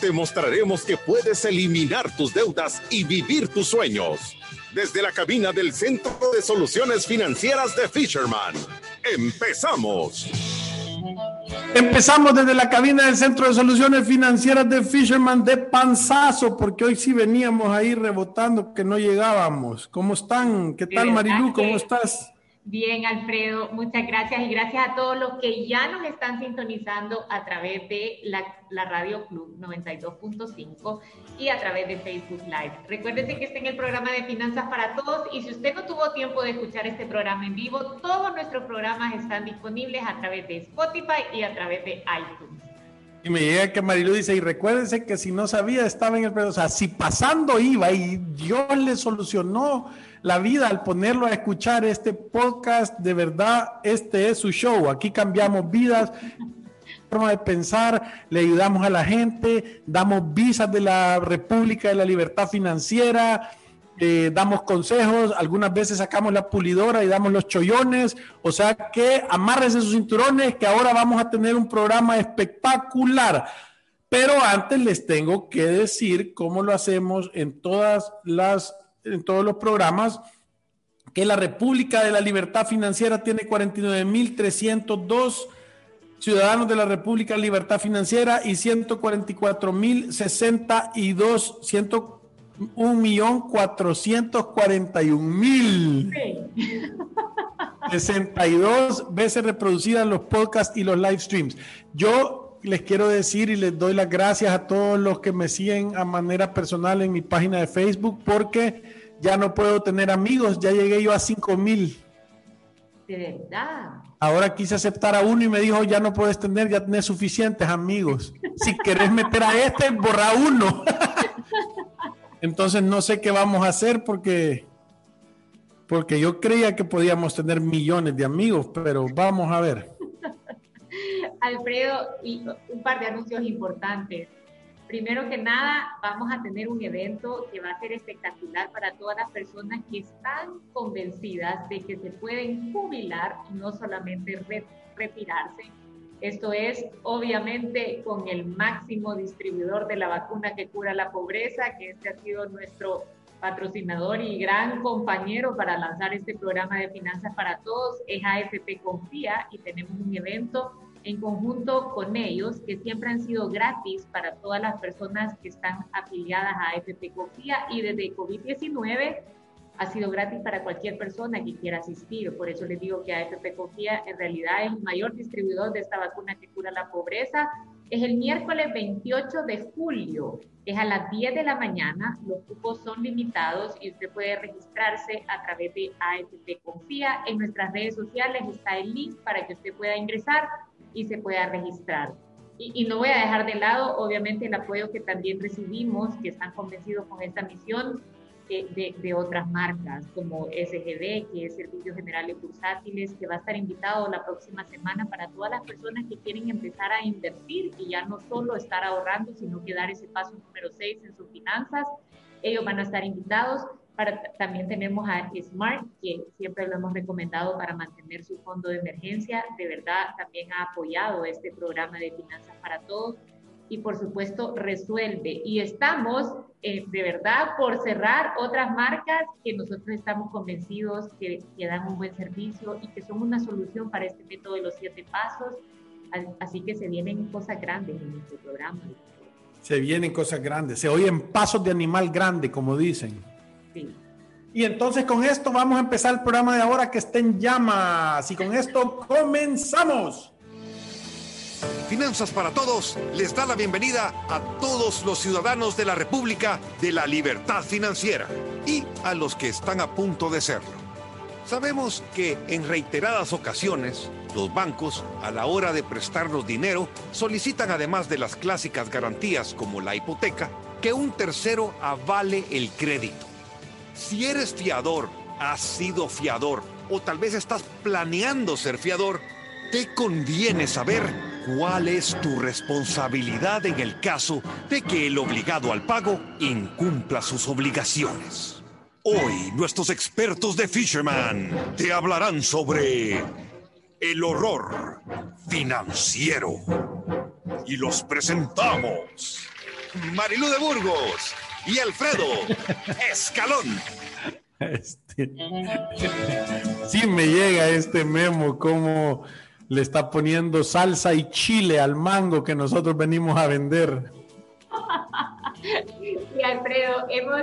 Te mostraremos que puedes eliminar tus deudas y vivir tus sueños. Desde la cabina del Centro de Soluciones Financieras de Fisherman. ¡Empezamos! Empezamos desde la cabina del Centro de Soluciones Financieras de Fisherman de panzazo, porque hoy sí veníamos ahí rebotando que no llegábamos. ¿Cómo están? ¿Qué tal, Marilu? ¿Cómo estás? Bien, Alfredo, muchas gracias y gracias a todos los que ya nos están sintonizando a través de la, Radio Club 92.5 y a través de Facebook Live. Recuérdense que está en el programa de Finanzas para Todos y si usted no tuvo tiempo de escuchar este programa en vivo, todos nuestros programas están disponibles a través de Spotify y a través de iTunes. Y me llega que Marilu dice, y recuérdense que si no sabía, estaba en el o sea, si pasando iba y Dios le solucionó la vida al ponerlo a escuchar este podcast. De verdad, este es su show. Aquí cambiamos vidas, forma de pensar, le ayudamos a la gente, damos visas de la República de la Libertad Financiera. Eh, damos consejos, algunas veces sacamos la pulidora y damos los chollones, o sea que amárrense sus cinturones, que ahora vamos a tener un programa espectacular. Pero antes les tengo que decir cómo lo hacemos en todas las en todos los programas que la República de la Libertad Financiera tiene 49.302 ciudadanos de la República de Libertad Financiera y 144.062, 1.441.000. 62 veces reproducidas los podcasts y los live streams. Yo les quiero decir y les doy las gracias a todos los que me siguen a manera personal en mi página de Facebook porque ya no puedo tener amigos, ya llegué yo a cinco mil. De verdad. Ahora quise aceptar a uno y me dijo, ya no puedes tener, ya tenés suficientes amigos. Si querés meter a este, borra uno. Entonces no sé qué vamos a hacer porque, porque yo creía que podíamos tener millones de amigos, pero vamos a ver. Alfredo, y un par de anuncios importantes. Primero que nada, vamos a tener un evento que va a ser espectacular para todas las personas que están convencidas de que se pueden jubilar y no solamente retirarse. Esto es, obviamente, con el máximo distribuidor de la vacuna que cura la pobreza, que este ha sido nuestro patrocinador y gran compañero para lanzar este programa de finanzas para todos, es AFP Confía y tenemos un evento en conjunto con ellos, que siempre han sido gratis para todas las personas que están afiliadas a AFP Confía y desde COVID-19 ha sido gratis para cualquier persona que quiera asistir. Por eso les digo que AFP Confía en realidad es el mayor distribuidor de esta vacuna que cura la pobreza. Es el miércoles 28 de julio, es a las 10 de la mañana, los cupos son limitados y usted puede registrarse a través de AFP Confía. En nuestras redes sociales está el link para que usted pueda ingresar y se pueda registrar. Y, no voy a dejar de lado, obviamente, el apoyo que también recibimos, que están convencidos con esta misión de, de, otras marcas, como SGD, que es Servicios Generales Bursátiles, que va a estar invitado la próxima semana para todas las personas que quieren empezar a invertir y ya no solo estar ahorrando, sino que dar ese paso número 6 en sus finanzas. Ellos van a estar invitados también tenemos a Smart, que siempre lo hemos recomendado para mantener su fondo de emergencia. De verdad, también ha apoyado este programa de finanzas para todos. Y por supuesto, resuelve. Y estamos, eh, de verdad, por cerrar otras marcas que nosotros estamos convencidos que, que dan un buen servicio y que son una solución para este método de los siete pasos. Así que se vienen cosas grandes en nuestro programa. Se vienen cosas grandes, se oyen pasos de animal grande, como dicen. Y entonces con esto vamos a empezar el programa de ahora que está en llamas. Y con esto comenzamos. Finanzas para Todos les da la bienvenida a todos los ciudadanos de la República de la Libertad Financiera y a los que están a punto de serlo. Sabemos que en reiteradas ocasiones los bancos, a la hora de prestarnos dinero, solicitan además de las clásicas garantías como la hipoteca, que un tercero avale el crédito. Si eres fiador, has sido fiador o tal vez estás planeando ser fiador, te conviene saber cuál es tu responsabilidad en el caso de que el obligado al pago incumpla sus obligaciones. Hoy nuestros expertos de Fisherman te hablarán sobre el horror financiero. Y los presentamos. Marilú de Burgos y Alfredo Escalón. Este, sí me llega este memo como le está poniendo salsa y chile al mango que nosotros venimos a vender. Sí, Alfredo, hemos,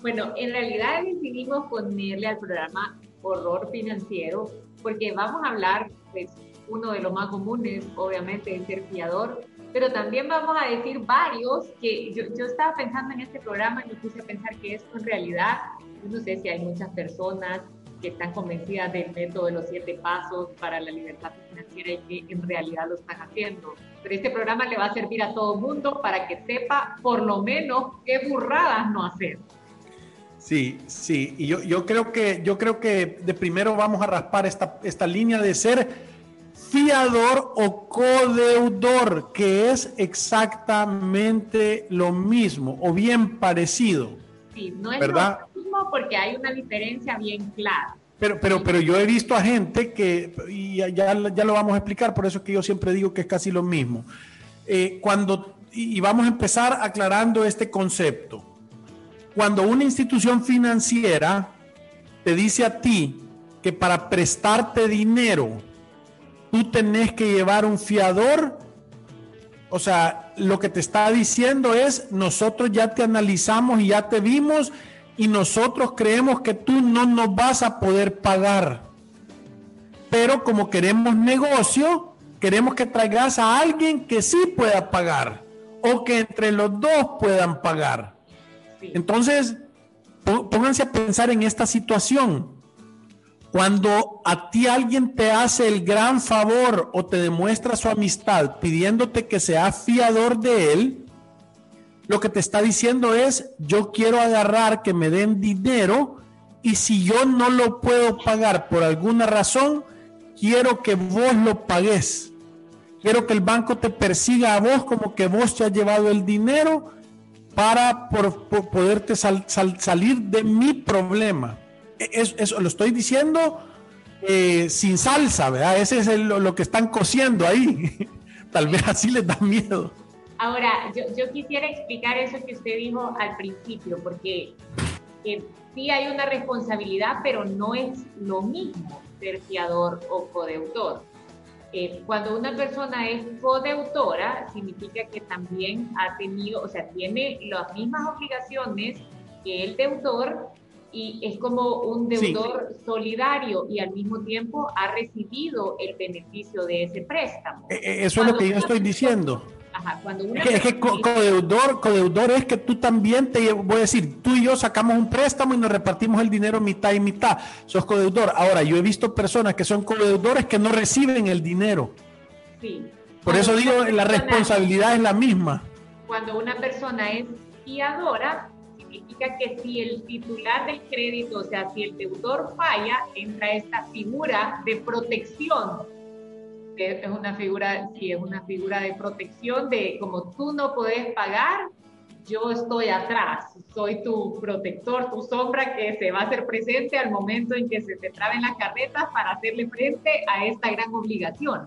bueno, en realidad decidimos ponerle al programa horror financiero porque vamos a hablar, pues, uno de los más comunes, obviamente, es ser fiador, pero también vamos a decir varios que yo, yo estaba pensando en este programa y me puse a pensar que esto en realidad, no sé si hay muchas personas que están convencidas del método de los siete pasos para la libertad financiera y que en realidad lo están haciendo. Pero este programa le va a servir a todo el mundo para que sepa por lo menos qué burradas no hacer. Sí, sí, y yo, yo, creo que, yo creo que de primero vamos a raspar esta, esta línea de ser fiador o codeudor, que es exactamente lo mismo o bien parecido. Sí, no es ¿verdad? lo porque hay una diferencia bien clara. Pero, pero, pero yo he visto a gente que, y ya, ya lo vamos a explicar, por eso es que yo siempre digo que es casi lo mismo. Eh, cuando, y vamos a empezar aclarando este concepto cuando una institución financiera te dice a ti que para prestarte dinero tú tenés que llevar un fiador, o sea, lo que te está diciendo es, nosotros ya te analizamos y ya te vimos y nosotros creemos que tú no nos vas a poder pagar. Pero como queremos negocio, queremos que traigas a alguien que sí pueda pagar o que entre los dos puedan pagar. Entonces, pónganse a pensar en esta situación. Cuando a ti alguien te hace el gran favor o te demuestra su amistad pidiéndote que seas fiador de él, lo que te está diciendo es, yo quiero agarrar que me den dinero y si yo no lo puedo pagar por alguna razón, quiero que vos lo pagues. Quiero que el banco te persiga a vos como que vos te has llevado el dinero para por, poderte salir de mi problema. E, eso, lo estoy diciendo eh, sin salsa, ¿verdad? Ese es lo que están cociendo ahí. Tal vez así les da miedo. Ahora, yo, yo, quisiera explicar eso que usted dijo al principio, porque eh, sí hay una responsabilidad, pero no es lo mismo ser fiador o codeudor. Eh, cuando una persona es codeutora, significa que también ha tenido, o sea, tiene las mismas obligaciones que el deudor y es como un deudor solidario y al mismo tiempo ha recibido el beneficio de ese préstamo. Eh, eh, eso es lo que yo estoy diciendo es que, codeudor, es que tú también te voy a decir, tú y yo sacamos un préstamo y nos repartimos el dinero mitad y mitad. Sos codeudor. Ahora, yo he visto personas que son codeudores que no reciben el dinero. Sí. Por eso digo, la responsabilidad es la misma. Cuando una persona es fiadora, significa que si el titular del crédito, o sea, si el deudor falla, entra esta figura de protección es una figura, sí, es una figura de protección de como tú no puedes pagar, yo estoy atrás, soy tu protector, tu sombra que se va a hacer presente al momento en que se te traben las carretas para hacerle frente a esta gran obligación.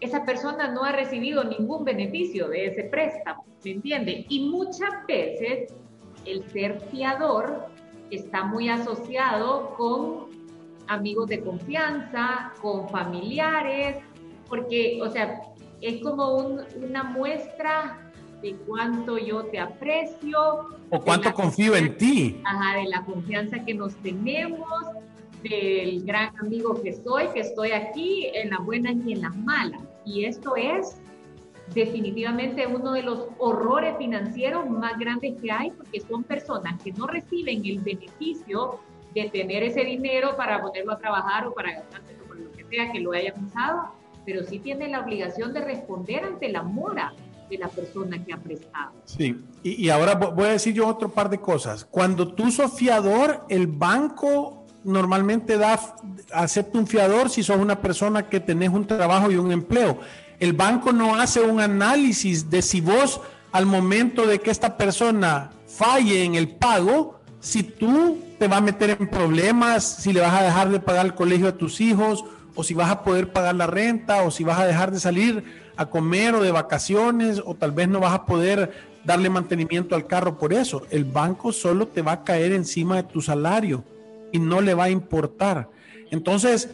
Esa persona no ha recibido ningún beneficio de ese préstamo, ¿me entiende? Y muchas veces el ser fiador está muy asociado con amigos de confianza, con familiares, porque, o sea, es como una muestra de cuánto yo te aprecio. O cuánto confío en ti. Ajá, de la confianza que nos tenemos, del gran amigo que soy, que estoy aquí en las buenas y en las malas. Y esto es definitivamente uno de los horrores financieros más grandes que hay, porque son personas que no reciben el beneficio de tener ese dinero para ponerlo a trabajar o para gastárselo por lo que sea que lo hayan usado, pero sí tiene la obligación de responder ante la mora de la persona que ha prestado. Sí, y, y ahora voy a decir yo otro par de cosas. Cuando tú sos fiador, el banco normalmente da, acepta un fiador si sos una persona que tenés un trabajo y un empleo. El banco no hace un análisis de si vos al momento de que esta persona falle en el pago, si tú te vas a meter en problemas, si le vas a dejar de pagar el colegio a tus hijos, o si vas a poder pagar la renta, o si vas a dejar de salir a comer o de vacaciones, o tal vez no vas a poder darle mantenimiento al carro por eso. El banco solo te va a caer encima de tu salario y no le va a importar. Entonces,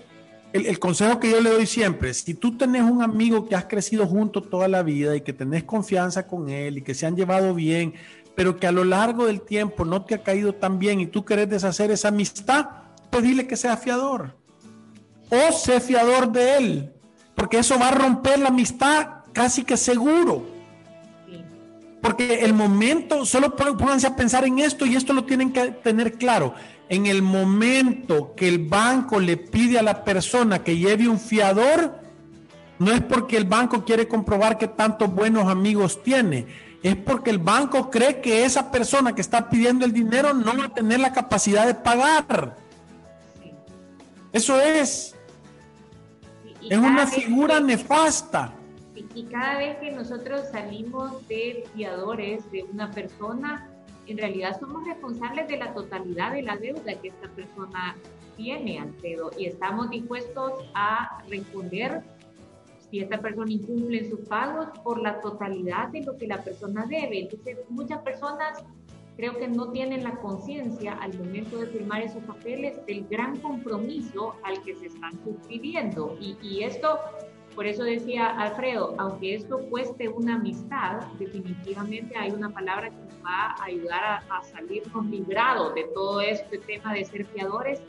el, consejo que yo le doy siempre, si tú tenés un amigo que has crecido junto toda la vida y que tenés confianza con él y que se han llevado bien, pero que a lo largo del tiempo no te ha caído tan bien y tú querés deshacer esa amistad, pues dile que sea fiador. O sé fiador de él, porque eso va a romper la amistad casi que seguro. Porque el momento, solo pónganse a pensar en esto y esto lo tienen que tener claro en el momento que el banco le pide a la persona que lleve un fiador, no es porque el banco quiere comprobar que tantos buenos amigos tiene, es porque el banco cree que esa persona que está pidiendo el dinero no va a tener la capacidad de pagar. Eso es. Es una figura nefasta. Y cada vez que nosotros salimos de fiadores de una persona, en realidad somos responsables de la totalidad de la deuda que esta persona tiene, Alfredo, y estamos dispuestos a responder si esta persona incumple sus pagos por la totalidad de lo que la persona debe. Entonces, muchas personas creo que no tienen la conciencia al momento de firmar esos papeles del gran compromiso al que se están suscribiendo. Y, y esto por eso decía Alfredo, aunque esto cueste una amistad, definitivamente hay una palabra que nos va a ayudar a, salirnos librados de todo este tema de ser fiadores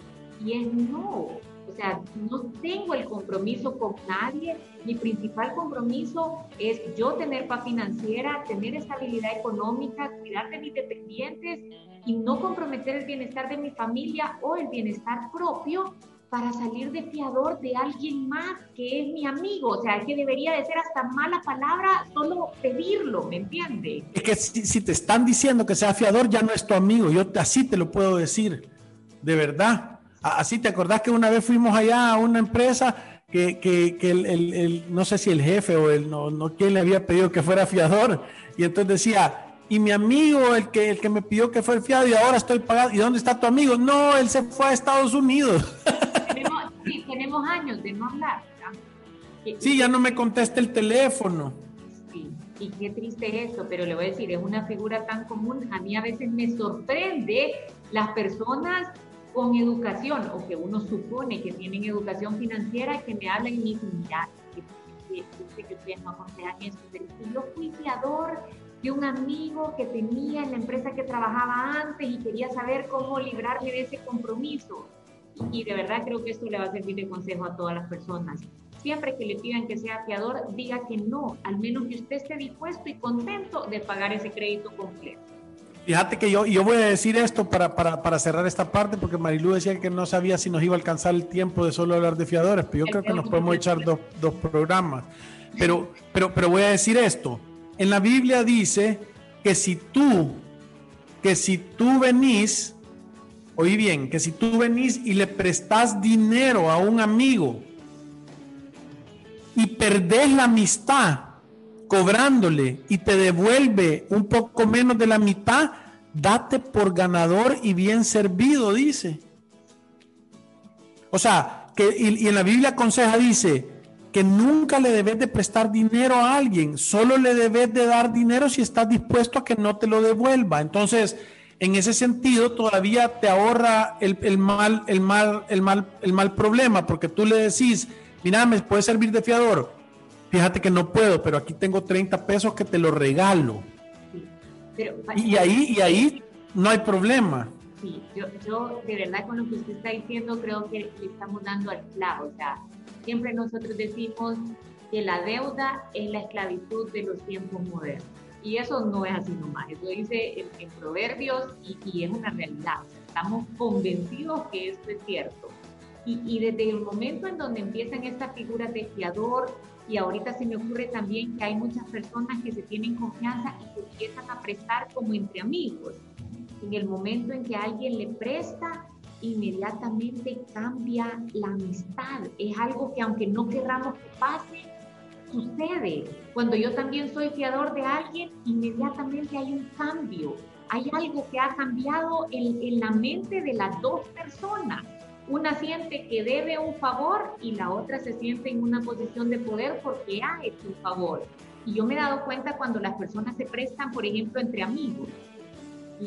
y es no. O sea, no tengo el compromiso con nadie. Mi principal compromiso es yo tener paz financiera, tener estabilidad económica, cuidar de mis dependientes y no comprometer el bienestar de mi familia o el bienestar propio para salir de fiador de alguien más que es mi amigo. O sea, que debería de ser hasta mala palabra solo pedirlo, ¿me entiendes? Es que si, te están diciendo que sea fiador, ya no es tu amigo. Yo así te lo puedo decir, de verdad. Así te acordás que una vez fuimos allá a una empresa que, que, que el, el, no sé si el jefe o el, no, no quién le había pedido que fuera fiador. Y entonces decía, y mi amigo, el que, el que me pidió que fuera fiado y ahora estoy pagado. ¿Y dónde está tu amigo? No, él se fue a Estados Unidos. sí, tenemos años de no hablar. Sí, ya no me contesta el teléfono. Sí, y qué triste es eso, pero le voy a decir, es una figura tan común. A mí a veces me sorprende las personas con educación o que uno supone que tienen educación financiera que me hablan y me dicen, mira, que, ustedes no aconsejan eso, pero yo fui fiador de un amigo que tenía en la empresa que trabajaba antes y quería saber cómo librarme de ese compromiso y de verdad creo que esto le va a servir de consejo a todas las personas. Siempre que le pidan que sea fiador, diga que no, al menos que usted esté dispuesto y contento de pagar ese crédito completo. Fíjate que yo, yo voy a decir esto para, para, para cerrar esta parte, porque Marilu decía que no sabía si nos iba a alcanzar el tiempo de solo hablar de fiadores, pero yo creo que nos podemos echar dos, dos programas. Pero, pero, pero voy a decir esto. En la Biblia dice que si tú, que si tú venís Oí bien, que si tú venís y le prestas dinero a un amigo y perdés la amistad cobrándole y te devuelve un poco menos de la mitad, date por ganador y bien servido, dice. O sea, que y, en la Biblia aconseja, dice, que nunca le debes de prestar dinero a alguien, solo le debes de dar dinero si estás dispuesto a que no te lo devuelva. Entonces, en ese sentido todavía te ahorra el, mal, el, mal, el, mal, el mal problema, porque tú le decís, mira, ¿me puede servir de fiador? Fíjate que no puedo, pero aquí tengo 30 pesos que te lo regalo. y, ahí, y ahí no hay problema. Sí, yo, yo de verdad con lo que usted está diciendo creo que le estamos dando al clavo. O sea, siempre nosotros decimos que la deuda es la esclavitud de los tiempos modernos. Y eso no es así nomás, eso dice en, Proverbios y, es una realidad. estamos convencidos que esto es cierto. Y, desde el momento en donde empiezan estas figuras de fiador, y ahorita se me ocurre también que hay muchas personas que se tienen confianza y se empiezan a prestar como entre amigos. En el momento en que alguien le presta, inmediatamente cambia la amistad. Es algo que aunque no querramos que pase, sucede. Cuando yo también soy fiador de alguien, inmediatamente hay un cambio. Hay algo que ha cambiado en, en la mente de las dos personas. Una siente que debe un favor y la otra se siente en una posición de poder porque ha hecho un favor. Y yo me he dado cuenta cuando las personas se prestan, por ejemplo, entre amigos.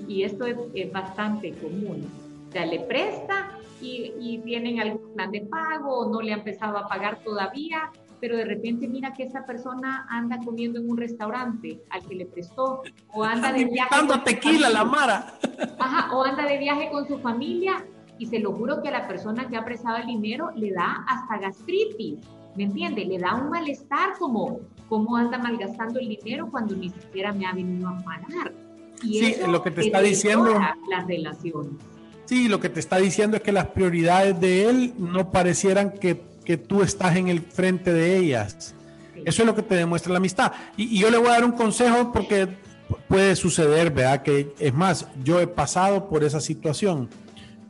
Y, esto es, es bastante común o sea, le presta y, y tienen algún plan de pago o no le ha empezado a pagar todavía, pero de repente mira que esa persona anda comiendo en un restaurante al que le prestó o anda de viaje con tequila la mara. Ajá, o anda de viaje con su familia y se lo juro que a la persona que ha prestado el dinero le da hasta gastritis, ¿me entiende? Le da un malestar como cómo anda malgastando el dinero cuando ni siquiera me ha venido a pagar. Y sí, lo que te está diciendo las relaciones. Sí, lo que te está diciendo es que las prioridades de él no parecieran que, que tú estás en el frente de ellas. Eso es lo que te demuestra la amistad. Y, yo le voy a dar un consejo porque puede suceder, ¿verdad? Que es más, yo he pasado por esa situación.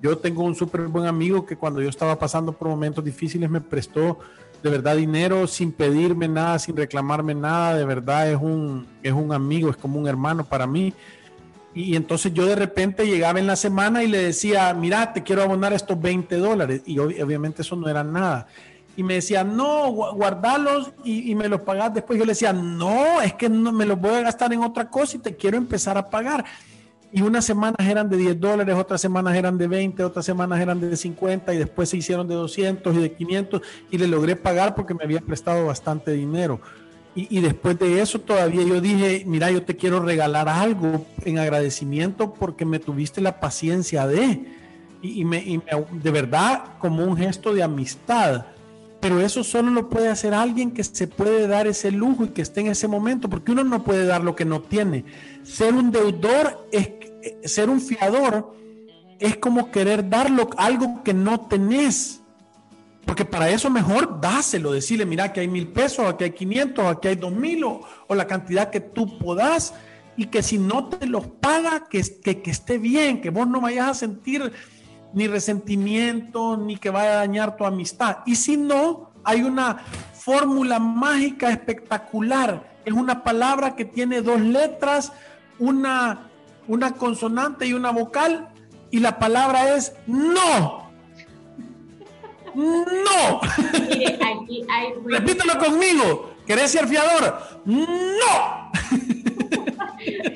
Yo tengo un súper buen amigo que cuando yo estaba pasando por momentos difíciles me prestó de verdad dinero sin pedirme nada, sin reclamarme nada. De verdad es un, es un amigo, es como un hermano para mí. Y, entonces yo de repente llegaba en la semana y le decía, mira, te quiero abonar estos 20 dólares. Y obviamente eso no era nada. Y me decía, no, guardalos y, me los pagas después. Yo le decía, no, es que no, me los voy a gastar en otra cosa y te quiero empezar a pagar. Y unas semanas eran de 10 dólares, otras semanas eran de 20, otras semanas eran de 50 y después se hicieron de 200 y de 500 y le logré pagar porque me había prestado bastante dinero. Y, después de eso todavía yo dije, mira, yo te quiero regalar algo en agradecimiento porque me tuviste la paciencia de, y, me, de verdad como un gesto de amistad. Pero eso solo lo puede hacer alguien que se puede dar ese lujo y que esté en ese momento, porque uno no puede dar lo que no tiene. Ser un deudor es ser un fiador es como querer dar algo que no tenés. Porque para eso mejor dáselo, decirle, mira, que hay mil pesos, aquí hay 500, aquí hay dos mil, o, la cantidad que tú puedas, y que si no te los paga, que, que, esté bien, que vos no vayas a sentir ni resentimiento, ni que vaya a dañar tu amistad. Y si no, hay una fórmula mágica espectacular. Es una palabra que tiene dos letras, una, una consonante y una vocal, y la palabra es no. No. Mire, aquí hay Repítelo conmigo. ¿Querés ser fiador? No.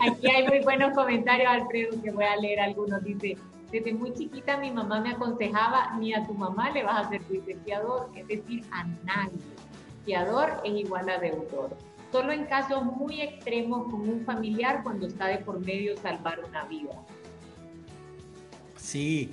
Aquí hay muy buenos comentarios, Alfredo, que voy a leer algunos. Dice, desde muy chiquita mi mamá me aconsejaba, ni a tu mamá le vas a hacer fiador, es decir, a nadie. Fiador es igual a deudor. Solo en casos muy extremos con un familiar cuando está de por medio salvar una vida. Sí,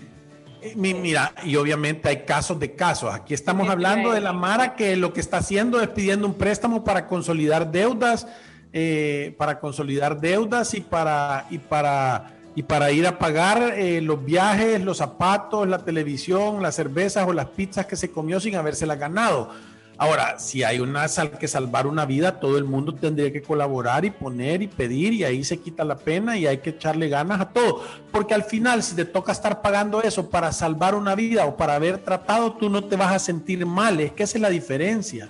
eh, mira, y obviamente hay casos de casos. Aquí estamos hablando de la Mara que lo que está haciendo es pidiendo un préstamo para consolidar deudas, eh, para consolidar deudas y para, y para, y para ir a pagar eh, los viajes, los zapatos, la televisión, las cervezas o las pizzas que se comió sin habérselas ganado. Ahora, si hay una sal que salvar una vida, todo el mundo tendría que colaborar y poner y pedir y ahí se quita la pena y hay que echarle ganas a todo. Porque al final, si te toca estar pagando eso para salvar una vida o para haber tratado, tú no te vas a sentir mal. Es que esa es la diferencia.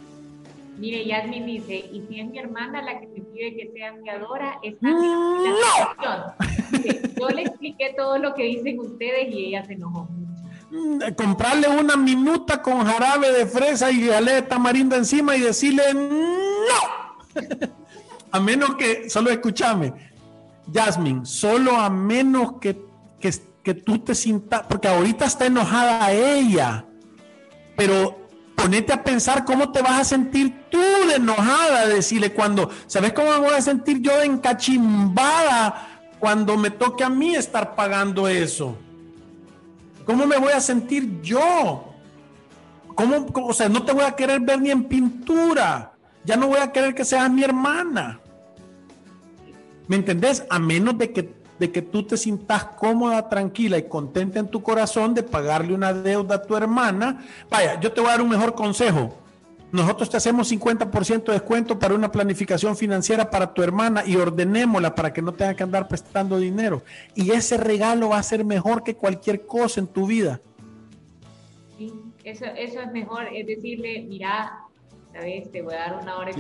Mire, Yasmin dice, y si es mi hermana la que me pide que sea fiadora, está ¡No! Yo le expliqué todo lo que dicen ustedes y ella se enojó Mm, comprarle una minuta con jarabe de fresa y de tamarindo encima y decirle no. a menos que, solo escúchame, Jasmine, solo a menos que, que, que tú te sientas, porque ahorita está enojada ella, pero ponete a pensar cómo te vas a sentir tú de enojada, decirle cuando, ¿sabes cómo me voy a sentir yo encachimbada cuando me toque a mí estar pagando eso? ¿Cómo me voy a sentir yo? ¿Cómo, o sea, no te voy a querer ver ni en pintura. Ya no voy a querer que seas mi hermana. ¿Me entendés? A menos de que, de que tú te sientas cómoda, tranquila y contenta en tu corazón de pagarle una deuda a tu hermana. Vaya, yo te voy a dar un mejor consejo. Nosotros te hacemos 50% de descuento para una planificación financiera para tu hermana y ordenémosla para que no tenga que andar prestando dinero. Y ese regalo va a ser mejor que cualquier cosa en tu vida. Sí, eso, eso es mejor, es decirle, mira, sabes, te voy a dar una hora de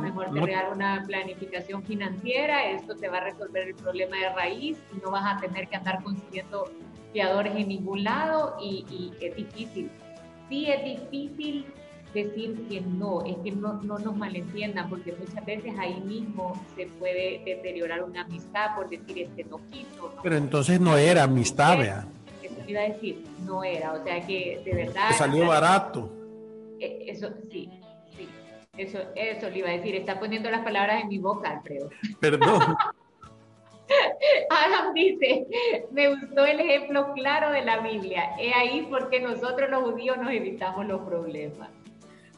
mejor te voy a dar una planificación financiera, esto te va a resolver el problema de raíz y no vas a tener que andar consiguiendo fiadores en ningún lado y, y es difícil. Sí es difícil decir que no, es que no, no nos malentiendan, porque muchas veces ahí mismo se puede deteriorar una amistad por decir este no quiso. Pero entonces no era amistad, vea. Eso iba a decir, no era, o sea que de verdad... salió barato. E, eso sí, sí, eso, eso le iba a decir, está poniendo las palabras en mi boca, Alfredo. Perdón. Adam dice, me gustó el ejemplo claro de la Biblia. Es ahí porque nosotros los judíos nos evitamos los problemas.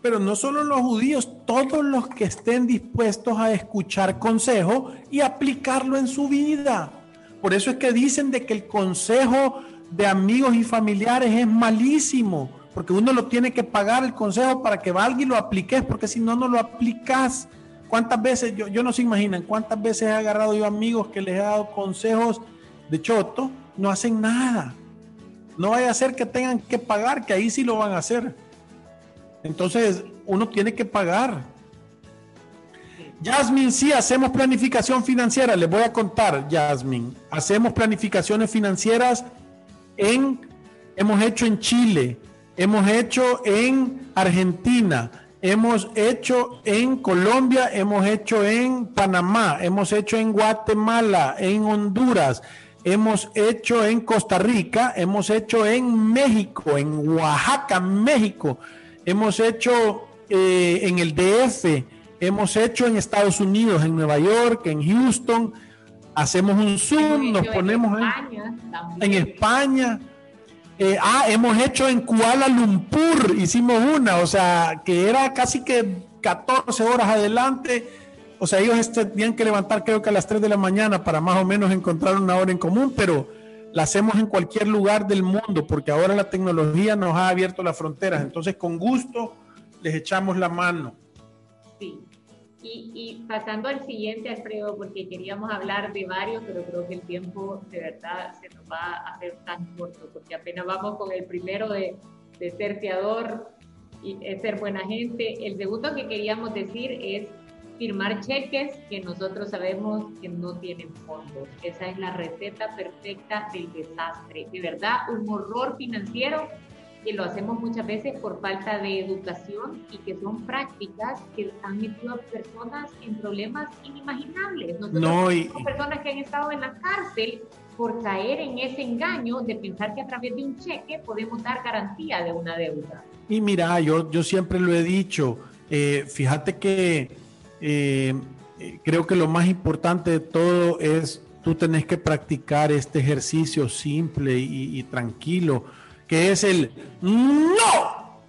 Pero no solo los judíos, todos los que estén dispuestos a escuchar consejo y aplicarlo en su vida. Por eso es que dicen de que el consejo de amigos y familiares es malísimo, porque uno lo tiene que pagar el consejo para que valga y lo apliques, porque si no, no lo aplicas. ¿Cuántas veces, yo, yo no se imaginan, cuántas veces he agarrado yo amigos que les he dado consejos de choto, no hacen nada. No vaya a ser que tengan que pagar, que ahí sí lo van a hacer. Entonces, uno tiene que pagar. Jasmine, sí, hacemos planificación financiera. Les voy a contar, Jasmine. Hacemos planificaciones financieras en, hemos hecho en Chile, hemos hecho en Argentina, hemos hecho en Colombia, hemos hecho en Panamá, hemos hecho en Guatemala, en Honduras, hemos hecho en Costa Rica, hemos hecho en México, en Oaxaca, México hemos hecho eh, en el DF, hemos hecho en Estados Unidos, en Nueva York, en Houston, hacemos un Zoom, nos ponemos en, España. Eh, ah, hemos hecho en Kuala Lumpur, hicimos una, o sea, que era casi que 14 horas adelante. O sea, ellos este, tenían que levantar creo que a las 3 de la mañana para más o menos encontrar una hora en común, pero la hacemos en cualquier lugar del mundo, porque ahora la tecnología nos ha abierto las fronteras. Entonces, con gusto, les echamos la mano. Sí. Y, pasando al siguiente, Alfredo, porque queríamos hablar de varios, pero creo que el tiempo de verdad se nos va a hacer tan corto, porque apenas vamos con el primero de, de ser fiador y ser buena gente. El segundo que queríamos decir es firmar cheques que nosotros sabemos que no tienen fondos. Esa es la receta perfecta del desastre. De verdad, un horror financiero que lo hacemos muchas veces por falta de educación y que son prácticas que han metido a personas en problemas inimaginables. Nosotros no, y... personas que han estado en la cárcel por caer en ese engaño de pensar que a través de un cheque podemos dar garantía de una deuda. Y mira, yo, yo siempre lo he dicho, eh, fíjate que eh, creo que lo más importante de todo es tú tenés que practicar este ejercicio simple y, tranquilo, que es el no.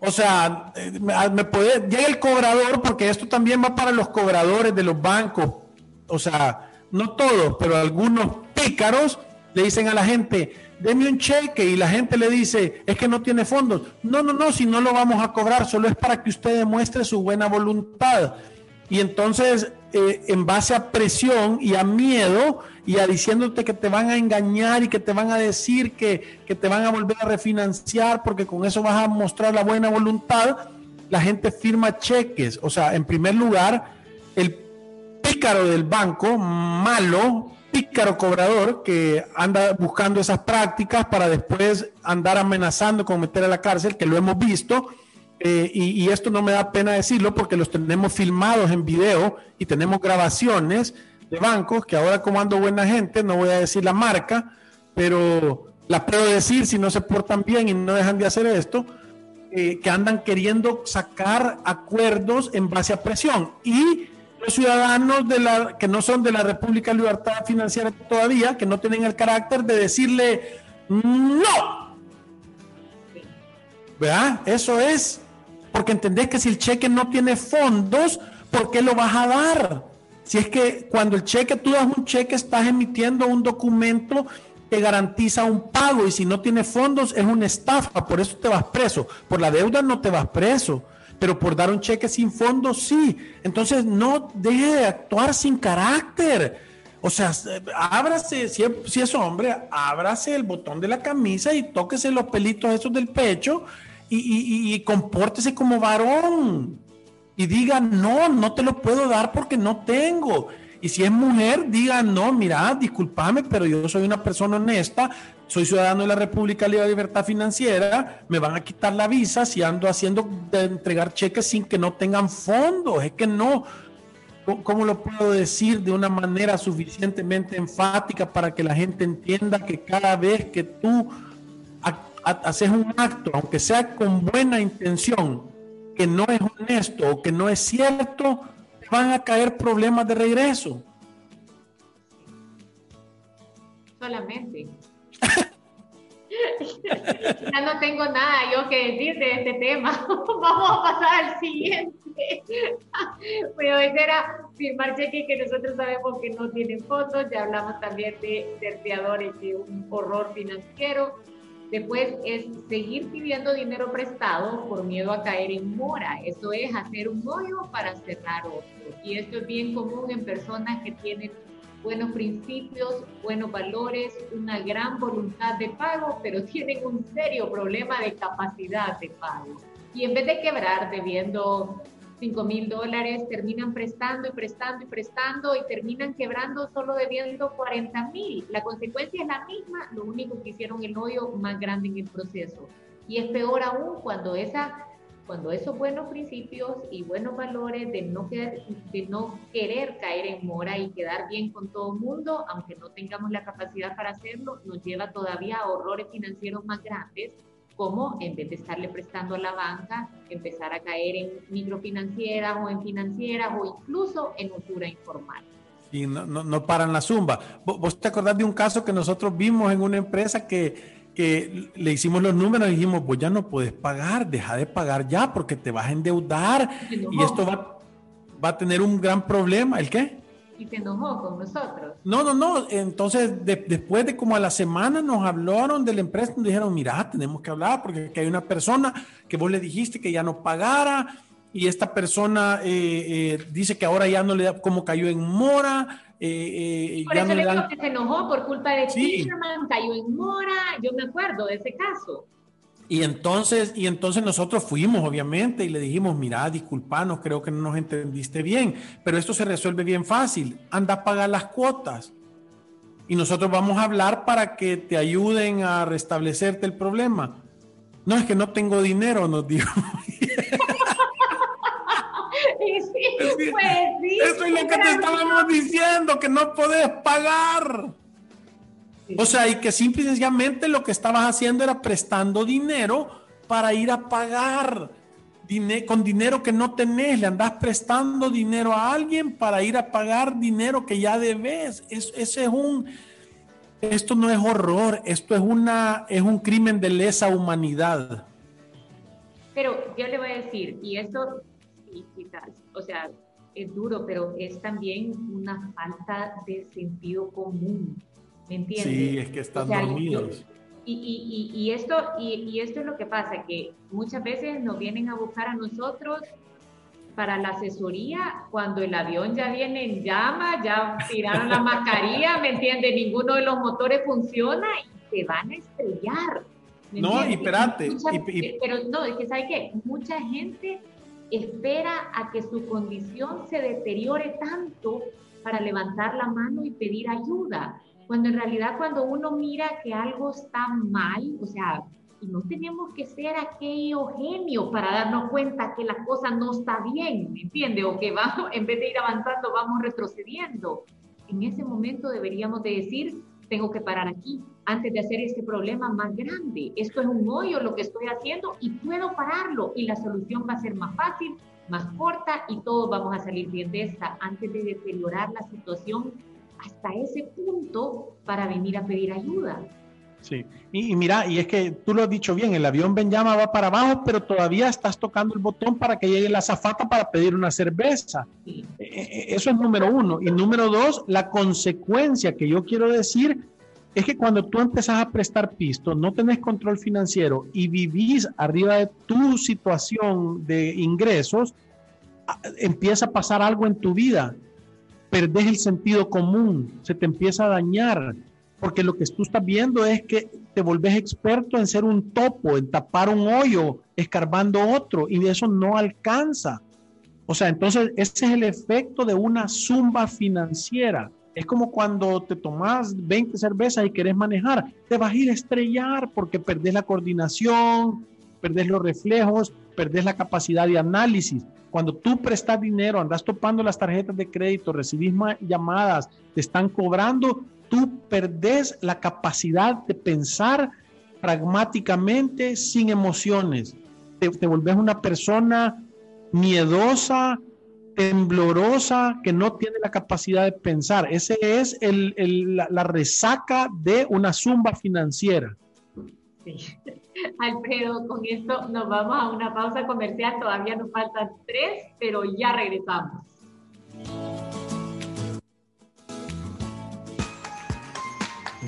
O sea, eh, me puede, llega el cobrador, porque esto también va para los cobradores de los bancos. O sea, no todos, pero algunos pícaros le dicen a la gente, deme un cheque y la gente le dice, es que no tiene fondos. No, no, no, si no lo vamos a cobrar, solo es para que usted demuestre su buena voluntad. Y entonces, eh, en base a presión y a miedo y a diciéndote que te van a engañar y que te van a decir que, que te van a volver a refinanciar porque con eso vas a mostrar la buena voluntad, la gente firma cheques. O sea, en primer lugar, el pícaro del banco, malo, pícaro cobrador que anda buscando esas prácticas para después andar amenazando con meter a la cárcel, que lo hemos visto eh, y, esto no me da pena decirlo porque los tenemos filmados en video y tenemos grabaciones de bancos que ahora como ando buena gente, no voy a decir la marca, pero la puedo decir si no se portan bien y no dejan de hacer esto, eh, que andan queriendo sacar acuerdos en base a presión. Y los ciudadanos de la, que no son de la República Libertad Financiera todavía, que no tienen el carácter de decirle no. ¿Verdad? Eso es porque entendés que si el cheque no tiene fondos, ¿por qué lo vas a dar? Si es que cuando el cheque, tú das un cheque, estás emitiendo un documento que garantiza un pago y si no tiene fondos es una estafa, por eso te vas preso. Por la deuda no te vas preso, pero por dar un cheque sin fondos sí. Entonces no deje de actuar sin carácter. O sea, ábrase, si es, hombre, ábrase el botón de la camisa y tóquese los pelitos esos del pecho y, compórtese como varón. Y diga, no, no te lo puedo dar porque no tengo. Y si es mujer, diga, no, mira, discúlpame, pero yo soy una persona honesta, soy ciudadano de la República de Libertad Financiera, me van a quitar la visa si ando haciendo entregar cheques sin que no tengan fondos. Es que no, ¿cómo lo puedo decir de una manera suficientemente enfática para que la gente entienda que cada vez que tú haces un acto, aunque sea con buena intención, que no es honesto o que no es cierto, van a caer problemas de regreso. Solamente. ya no tengo nada yo que decir de este tema. Vamos a pasar al siguiente. Pero ese era firmar cheques que nosotros sabemos que no tienen fotos. Ya hablamos también de certeadores de un horror financiero. Después es seguir pidiendo dinero prestado por miedo a caer en mora. Eso es hacer un hoyo para cerrar otro. Y esto es bien común en personas que tienen buenos principios, buenos valores, una gran voluntad de pago, pero tienen un serio problema de capacidad de pago. Y en vez de quebrar debiendo 5 mil dólares, terminan prestando y prestando y prestando y terminan quebrando solo debiendo 40 mil. La consecuencia es la misma, lo único que hicieron el hoyo más grande en el proceso. Y es peor aún cuando, esa, cuando esos buenos principios y buenos valores de no, querer, de no querer caer en mora y quedar bien con todo el mundo, aunque no tengamos la capacidad para hacerlo, nos lleva todavía a horrores financieros más grandes como en vez de estarle prestando a la banca, empezar a caer en microfinancieras o en financieras o incluso en usura informal. Y no, no, no paran la zumba. ¿Vos te acordás de un caso que nosotros vimos en una empresa que, que le hicimos los números y dijimos, vos ya no puedes pagar, deja de pagar ya porque te vas a endeudar y esto va, va a tener un gran problema. ¿El qué? Y se enojó con nosotros. No, no, no. Entonces, después de como a la semana nos hablaron de la empresa, nos dijeron, mira, tenemos que hablar porque hay una persona que vos le dijiste que ya no pagara y esta persona eh, eh, dice que ahora ya no le da, como cayó en mora. Eh, por eso le digo que se enojó por culpa de sí. cayó en mora, yo me acuerdo de ese caso. Y entonces, y entonces nosotros fuimos, obviamente, y le dijimos, mira, disculpanos, creo que no nos entendiste bien, pero esto se resuelve bien fácil, anda a pagar las cuotas. Y nosotros vamos a hablar para que te ayuden a restablecerte el problema. No, es que no tengo dinero, nos dijo. Pues eso es lo que te estábamos diciendo, que no podés pagar. O sea, y que simple y sencillamente lo que estabas haciendo era prestando dinero para ir a pagar con dinero que no tenés, le andás prestando dinero a alguien para ir a pagar dinero que ya debes. Es, ese es un, esto no es horror, esto es una, es un crimen de lesa humanidad. Pero yo le voy a decir, y esto, quizás, o sea, es duro, pero es también una falta de sentido común Sí, es que están dormidos. Y, y, y, esto, y, esto es lo que pasa, que muchas veces nos vienen a buscar a nosotros para la asesoría cuando el avión ya viene en llama, ya tiraron la mascarilla, ¿me entiende? Ninguno de los motores funciona y se van a estrellar. no, y espérate. pero no, es que ¿sabe qué? Mucha gente espera a que su condición se deteriore tanto para levantar la mano y pedir ayuda cuando en realidad cuando uno mira que algo está mal, o sea, y no tenemos que ser aquello genio para darnos cuenta que la cosa no está bien, ¿me entiende? O que vamos, en vez de ir avanzando, vamos retrocediendo. En ese momento deberíamos de decir, tengo que parar aquí antes de hacer este problema más grande. Esto es un hoyo lo que estoy haciendo y puedo pararlo y la solución va a ser más fácil, más corta y todos vamos a salir bien de esta antes de deteriorar la situación hasta ese punto para venir a pedir ayuda. Sí, y, mira, y es que tú lo has dicho bien, el avión Ben llama va para abajo, pero todavía estás tocando el botón para que llegue la zafata para pedir una cerveza. Eh, eh, eso es número uno. Y número dos, la consecuencia que yo quiero decir es que cuando tú empezás a prestar pisto, no tenés control financiero y vivís arriba de tu situación de ingresos, empieza a pasar algo en tu vida. Perdés el sentido común, se te empieza a dañar, porque lo que tú estás viendo es que te volvés experto en ser un topo, en tapar un hoyo, escarbando otro, y eso no alcanza. O sea, entonces ese es el efecto de una zumba financiera. Es como cuando te tomas 20 cervezas y querés manejar, te vas a ir a estrellar porque perdés la coordinación, perdés los reflejos, perdés la capacidad de análisis. Cuando tú prestas dinero, andas topando las tarjetas de crédito, recibís llamadas, te están cobrando, tú perdés la capacidad de pensar pragmáticamente, sin emociones. Te, te volvés una persona miedosa, temblorosa, que no tiene la capacidad de pensar. Ese es la, resaca de una zumba financiera. Alfredo, con esto nos vamos a una pausa comercial. Todavía nos faltan tres, pero ya regresamos.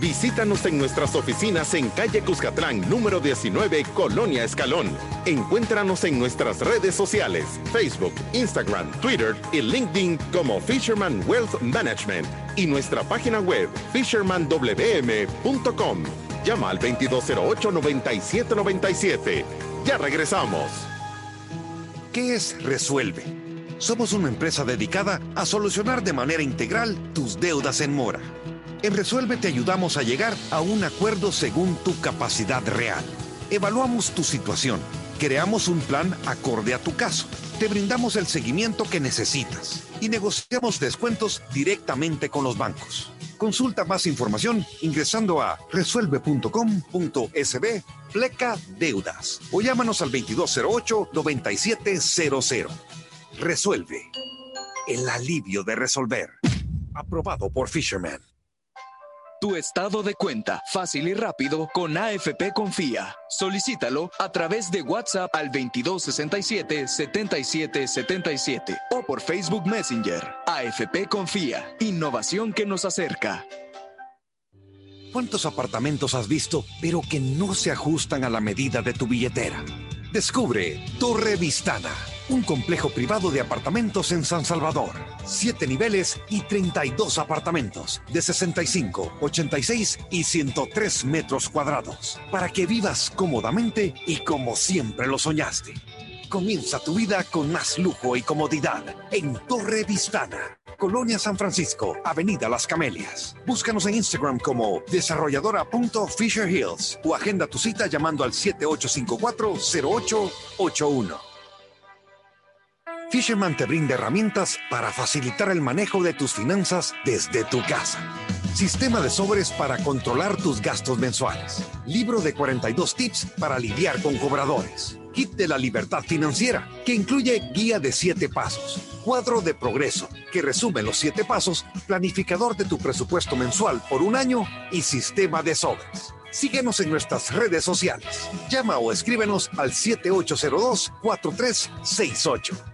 Visítanos en nuestras oficinas en calle Cuscatlán, número 19, Colonia Escalón. Encuéntranos en nuestras redes sociales, Facebook, Instagram, Twitter y LinkedIn como Fisherman Wealth Management y nuestra página web fishermanwm.com. Llama al 2208-9797. Ya regresamos. ¿Qué es Resuelve? Somos una empresa dedicada a solucionar de manera integral tus deudas en mora en Resuelve te ayudamos a llegar a un acuerdo según tu capacidad real. Evaluamos tu situación, creamos un plan acorde a tu caso, te brindamos el seguimiento que necesitas y negociamos descuentos directamente con los bancos. Consulta más información ingresando a resuelve.com.sb pleca deudas o llámanos al 2208-9700. Resuelve. El alivio de resolver. Aprobado por Fisherman. Tu estado de cuenta, fácil y rápido, con AFP Confía. Solicítalo a través de WhatsApp al 2267-7777 o por Facebook Messenger. AFP Confía, innovación que nos acerca. ¿Cuántos apartamentos has visto, pero que no se ajustan a la medida de tu billetera? Descubre Torre Vistana un complejo privado de apartamentos en San Salvador. Siete niveles y 32 apartamentos de 65, 86 y 103 metros cuadrados. Para que vivas cómodamente y como siempre lo soñaste. Comienza tu vida con más lujo y comodidad en Torre Vistana. Colonia San Francisco, Avenida Las Camelias. Búscanos en Instagram como desarrolladora.fisherhills o agenda tu cita llamando al 7854-0881. Fisherman te brinda herramientas para facilitar el manejo de tus finanzas desde tu casa. Sistema de sobres para controlar tus gastos mensuales. Libro de 42 tips para lidiar con cobradores. Kit de la libertad financiera, que incluye guía de 7 pasos. Cuadro de progreso, que resume los 7 pasos, planificador de tu presupuesto mensual por un año y sistema de sobres. Síguenos en nuestras redes sociales. Llama o escríbenos al 7802-4368.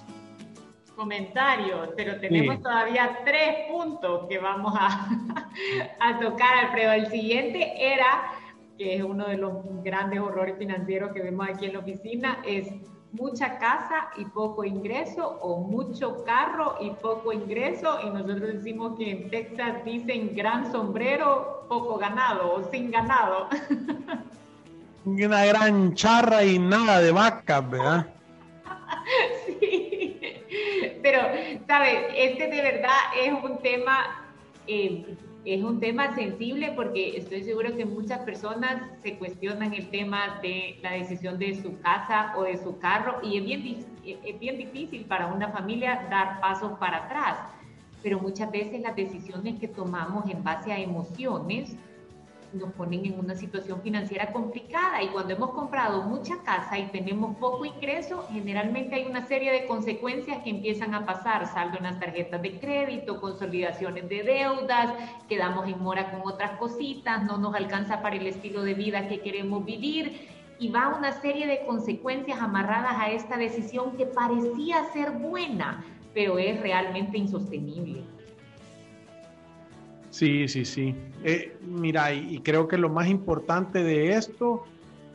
comentarios, pero tenemos todavía tres puntos que vamos a, a tocar, Alfredo. El siguiente era, que es uno de los grandes horrores financieros que vemos aquí en la oficina, es mucha casa y poco ingreso o mucho carro y poco ingreso y nosotros decimos que en Texas dicen gran sombrero, poco ganado o sin ganado. Una gran charra y nada de vacas, ¿verdad? Pero, ¿sabes? Este de verdad es un tema, eh, es un tema sensible porque estoy seguro que muchas personas se cuestionan el tema de la decisión de su casa o de su carro y es bien, es bien difícil para una familia dar pasos para atrás. pero muchas veces las decisiones que tomamos en base a emociones nos ponen en una situación financiera complicada y cuando hemos comprado mucha casa y tenemos poco ingreso, generalmente hay una serie de consecuencias que empiezan a pasar, saldo en las tarjetas de crédito, consolidaciones de deudas, quedamos en mora con otras cositas, no nos alcanza para el estilo de vida que queremos vivir y va una serie de consecuencias amarradas a esta decisión que parecía ser buena, pero es realmente insostenible. Sí, sí, sí. Eh, mira, y, creo que lo más importante de esto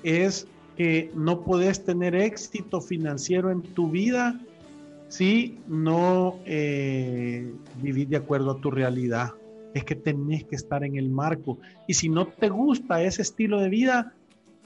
es que no puedes tener éxito financiero en tu vida si no eh, vivir de acuerdo a tu realidad. Es que tenés que estar en el marco. Y si no te gusta ese estilo de vida,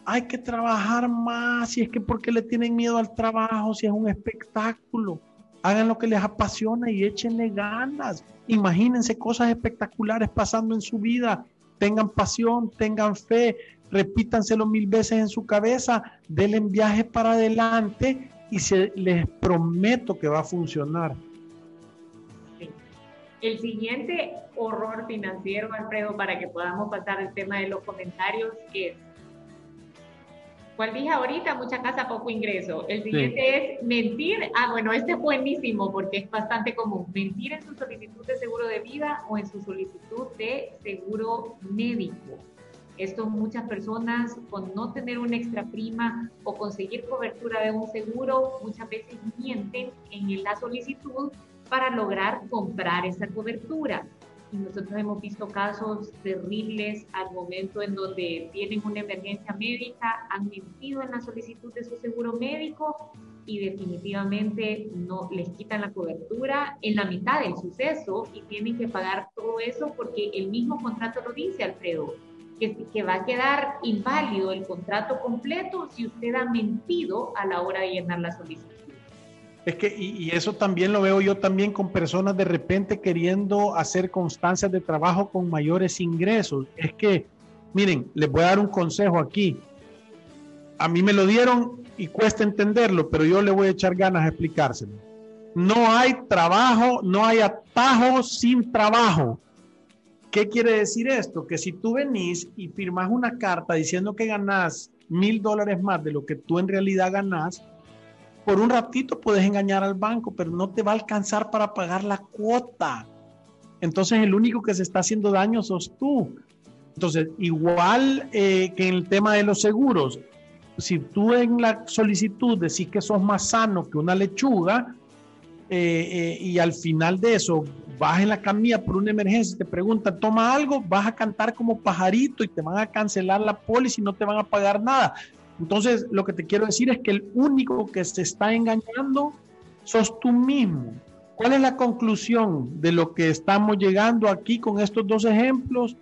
hay que trabajar más. Si es que porque le tienen miedo al trabajo, si es un espectáculo hagan lo que les apasiona y échenle ganas. Imagínense cosas espectaculares pasando en su vida. Tengan pasión, tengan fe, repítanselo mil veces en su cabeza, denle viaje para adelante y se, les prometo que va a funcionar. El siguiente horror financiero, Alfredo, para que podamos pasar al tema de los comentarios, es ¿Cuál dije ahorita? Mucha casa, poco ingreso. El siguiente es mentir. Ah, bueno, este es buenísimo porque es bastante común. Mentir en su solicitud de seguro de vida o en su solicitud de seguro médico. Esto muchas personas con no tener una extra prima o conseguir cobertura de un seguro, muchas veces mienten en la solicitud para lograr comprar esa cobertura y nosotros hemos visto casos terribles al momento en donde tienen una emergencia médica, han mentido en la solicitud de su seguro médico y definitivamente no les quitan la cobertura en la mitad del suceso y tienen que pagar todo eso porque el mismo contrato lo dice, Alfredo, que, que va a quedar inválido el contrato completo si usted ha mentido a la hora de llenar la solicitud. Es que, y, eso también lo veo yo también con personas de repente queriendo hacer constancias de trabajo con mayores ingresos. Es que, miren, les voy a dar un consejo aquí. A mí me lo dieron y cuesta entenderlo, pero yo le voy a echar ganas a explicárselo. No hay trabajo, no hay atajo sin trabajo. ¿Qué quiere decir esto? Que si tú venís y firmas una carta diciendo que ganás mil dólares más de lo que tú en realidad ganás, por un ratito puedes engañar al banco, pero no te va a alcanzar para pagar la cuota. Entonces el único que se está haciendo daño sos tú. Entonces, igual eh, que en el tema de los seguros, si tú en la solicitud decís que sos más sano que una lechuga eh, eh, y al final de eso vas en la camilla por una emergencia y te preguntan, toma algo, vas a cantar como pajarito y te van a cancelar la póliza y no te van a pagar nada. Entonces, lo que te quiero decir es que el único que se está engañando sos tú mismo. ¿Cuál es la conclusión de lo que estamos llegando aquí con estos dos ejemplos?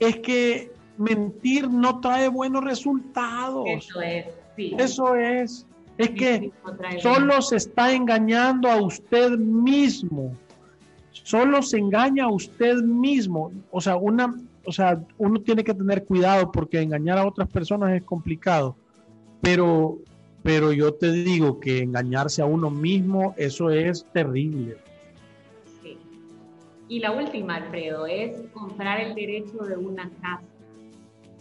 Es que mentir no trae buenos resultados. Eso es, sí. Eso es. Es que solo se está engañando a usted mismo. Solo se engaña a usted mismo. O sea, una, o sea, uno tiene que tener cuidado porque engañar a otras personas es complicado pero, pero yo te digo que engañarse a uno mismo, eso es terrible. Sí. Y la última, Alfredo, es comprar el derecho de una casa.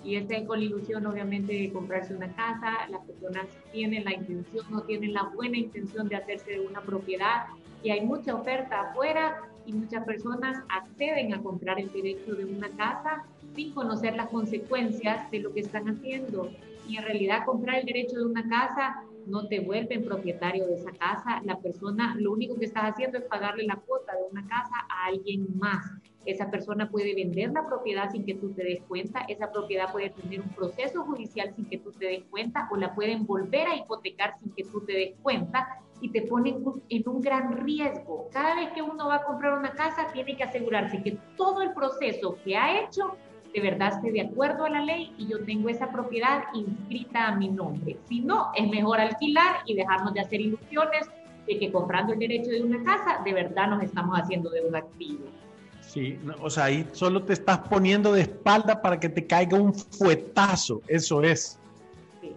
Y esta con la ilusión, obviamente, de comprarse una casa. Las personas tienen la intención, no tienen la buena intención de hacerse de una propiedad. Y hay mucha oferta afuera y muchas personas acceden a comprar el derecho de una casa sin conocer las consecuencias de lo que están haciendo y en realidad comprar el derecho de una casa no te vuelve propietario de esa casa. La persona, lo único que estás haciendo es pagarle la cuota de una casa a alguien más. Esa persona puede vender la propiedad sin que tú te des cuenta, esa propiedad puede tener un proceso judicial sin que tú te des cuenta o la pueden volver a hipotecar sin que tú te des cuenta y te ponen en un gran riesgo. Cada vez que uno va a comprar una casa tiene que asegurarse que todo el proceso que ha hecho de verdad esté de acuerdo a la ley y yo tengo esa propiedad inscrita a mi nombre. Si no, es mejor alquilar y dejarnos de hacer ilusiones de que comprando el derecho de una casa, de verdad nos estamos haciendo de un activo. Sí, o sea, ahí solo te estás poniendo de espalda para que te caiga un fuetazo, eso es. Sí.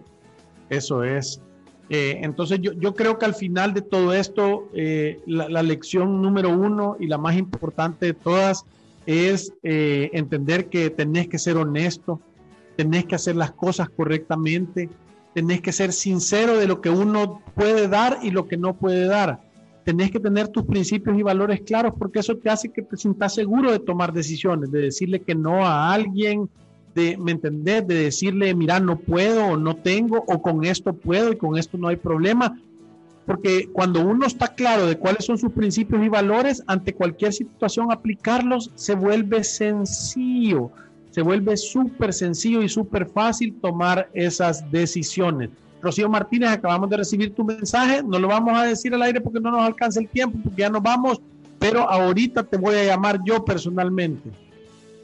Eso es. Eh, entonces yo, yo, creo que al final de todo esto, eh, la, lección número uno y la más importante de todas es eh, entender que tenés que ser honesto, tenés que hacer las cosas correctamente, tenés que ser sincero de lo que uno puede dar y lo que no puede dar. Tenés que tener tus principios y valores claros porque eso te hace que te sientas seguro de tomar decisiones, de decirle que no a alguien, de, ¿me? De decirle, mira, no puedo o no tengo o con esto puedo y con esto no hay problema. Porque cuando uno está claro de cuáles son sus principios y valores, ante cualquier situación aplicarlos se vuelve sencillo, se vuelve súper sencillo y súper fácil tomar esas decisiones. Rocío Martínez, acabamos de recibir tu mensaje, no lo vamos a decir al aire porque no nos alcanza el tiempo, porque ya nos vamos, pero ahorita te voy a llamar yo personalmente.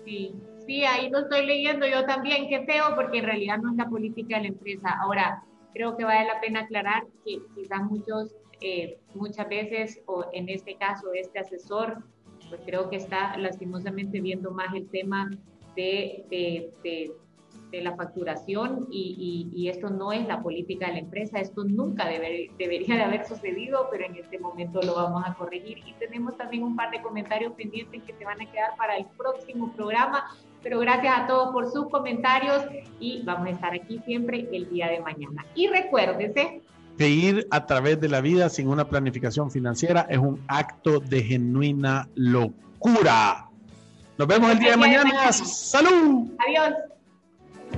Sí, Sí, ahí lo estoy leyendo yo también, qué feo, porque en realidad no es la política de la empresa. Ahora, creo que vale la pena aclarar que quizás muchos, eh, muchas veces, o en este caso, este asesor, pues creo que está lastimosamente viendo más el tema de, de, de de la facturación y, y, esto no es la política de la empresa, esto nunca debería de haber sucedido, pero en este momento lo vamos a corregir. Y tenemos también un par de comentarios pendientes que se van a quedar para el próximo programa, pero gracias a todos por sus comentarios y vamos a estar aquí siempre el día de mañana. Y recuérdese que ir a través de la vida sin una planificación financiera es un acto de genuina locura. Nos vemos el día de mañana. Salud. Adiós.